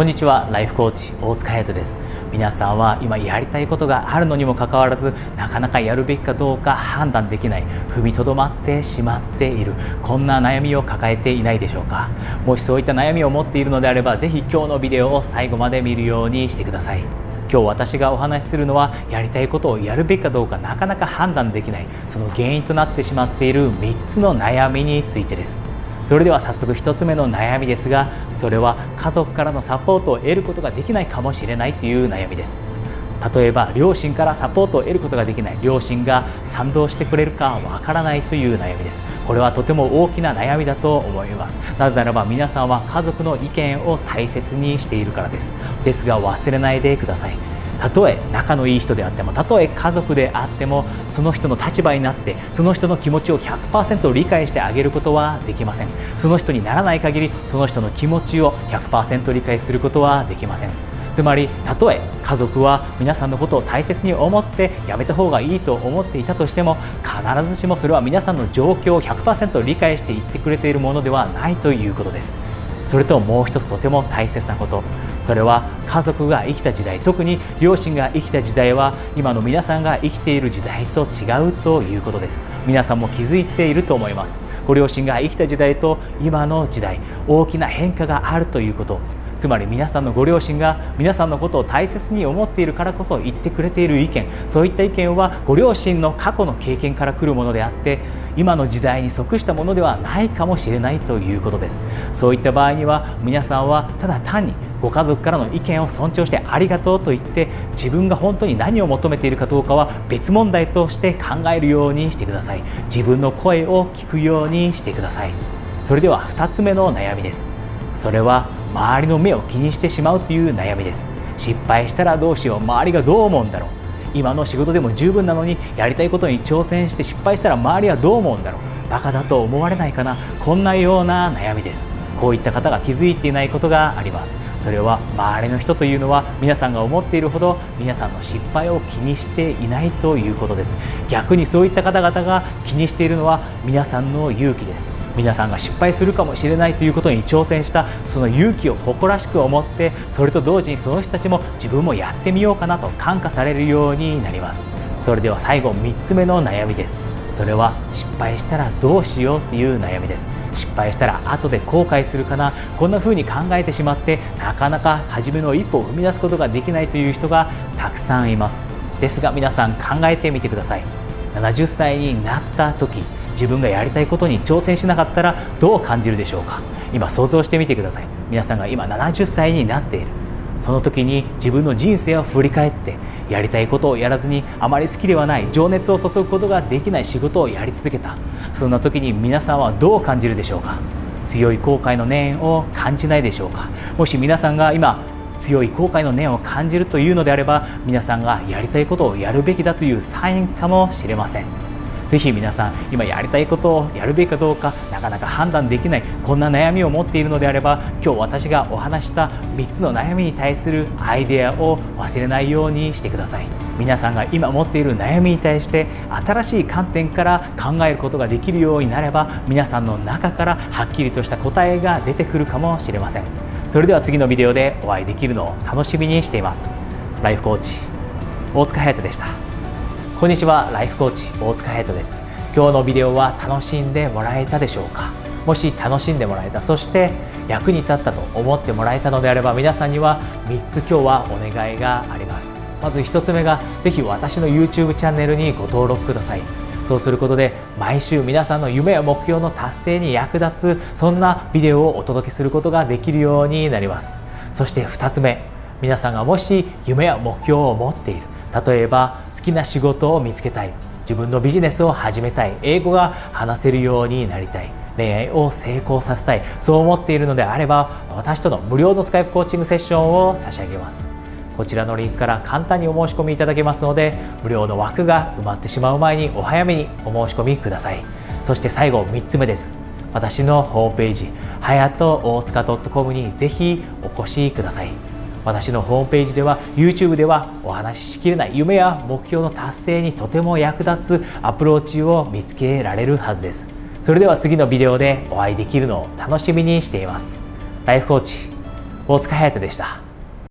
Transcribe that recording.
こんにちはライフコーチ大塚隼人です。皆さんは今やりたいことがあるのにもかかわらずなかなかやるべきかどうか判断できない踏みとどまってしまっているこんな悩みを抱えていないでしょうか。もしそういった悩みを持っているのであればぜひ今日のビデオを最後まで見るようにしてください。今日私がお話しするのはやりたいことをやるべきかどうかなかなか判断できないその原因となってしまっている3つの悩みについてです。それでは早速1つ目の悩みですがそれは家族からのサポートを得ることができないかもしれないという悩みです。例えば両親からサポートを得ることができない。両親が賛同してくれるかわからないという悩みです。これはとても大きな悩みだと思います。なぜならば皆さんは家族の意見を大切にしているからです。ですが忘れないでください。たとえ仲のいい人であってもたとえ家族であってもその人の立場になってその人の気持ちを100%理解してあげることはできません。その人にならない限りその人の気持ちを100%理解することはできません。つまりたとえ家族は皆さんのことを大切に思ってやめた方がいいと思っていたとしても必ずしもそれは皆さんの状況を100%理解して言ってくれているものではないということです。それともう一つとても大切なこと。それは家族が生きた時代特に両親が生きた時代は今の皆さんが生きている時代と違うということです。皆さんも気づいていると思います。ご両親が生きた時代と今の時代大きな変化があるということ。つまり皆さんのご両親が皆さんのことを大切に思っているからこそ言ってくれている意見そういった意見はご両親の過去の経験から来るものであって今の時代に即したものではないかもしれないということです。そういった場合には皆さんはただ単にご家族からの意見を尊重してありがとうと言って自分が本当に何を求めているかどうかは別問題として考えるようにしてください。自分の声を聞くようにしてください。それでは2つ目の悩みです。それは周りの目を気にしてしまうという悩みです。失敗したらどうしよう。周りがどう思うんだろう。今の仕事でも十分なのにやりたいことに挑戦して失敗したら周りはどう思うんだろう。バカだと思われないかな。こんなような悩みです。こういった方が気づいていないことがあります。それは周りの人というのは皆さんが思っているほど皆さんの失敗を気にしていないということです。逆にそういった方々が気にしているのは皆さんの勇気です。皆さんが失敗するかもしれないということに挑戦したその勇気を誇らしく思ってそれと同時にその人たちも自分もやってみようかなと感化されるようになります。それでは最後3つ目の悩みです。それは失敗したらどうしようという悩みです。失敗したら後で後悔するかな。こんな風に考えてしまってなかなか初めの一歩を踏み出すことができないという人がたくさんいます。ですが皆さん考えてみてください。70歳になった時自分がやりたいことに挑戦しなかったらどう感じるでしょうか？今想像してみてください。皆さんが今70歳になっている。その時に自分の人生を振り返ってやりたいことをやらずにあまり好きではない情熱を注ぐことができない仕事をやり続けた。そんな時に皆さんはどう感じるでしょうか？強い後悔の念を感じないでしょうか？もし皆さんが今強い後悔の念を感じるというのであれば皆さんがやりたいことをやるべきだというサインかもしれません。ぜひ皆さん今やりたいことをやるべきかどうかなかなか判断できないこんな悩みを持っているのであれば今日私がお話した3つの悩みに対するアイデアを忘れないようにしてください。皆さんが今持っている悩みに対して新しい観点から考えることができるようになれば皆さんの中からはっきりとした答えが出てくるかもしれません。それでは次のビデオでお会いできるのを楽しみにしています。ライフコーチ大塚隼人でした。こんにちはライフコーチ大塚ヘイトです。今日のビデオは楽しんでもらえたでしょうか？もし楽しんでもらえたそして役に立ったと思ってもらえたのであれば皆さんには3つ今日はお願いがあります。まず1つ目がぜひ私の YouTube チャンネルにご登録ください。そうすることで毎週皆さんの夢や目標の達成に役立つそんなビデオをお届けすることができるようになります。そして2つ目皆さんがもし夢や目標を持っている例えば好きな仕事を見つけたい。自分のビジネスを始めたい。英語が話せるようになりたい。恋愛を成功させたい。そう思っているのであれば私との無料のスカイプコーチングセッションを差し上げます。こちらのリンクから簡単にお申し込みいただけますので無料の枠が埋まってしまう前にお早めにお申し込みください。そして最後3つ目です。私のホームページはやと大塚 .com にぜひお越しください。私のホームページでは YouTube ではお話ししきれない夢や目標の達成にとても役立つアプローチを見つけられるはずです。それでは次のビデオでお会いできるのを楽しみにしています。ライフコーチ大塚隼人でした。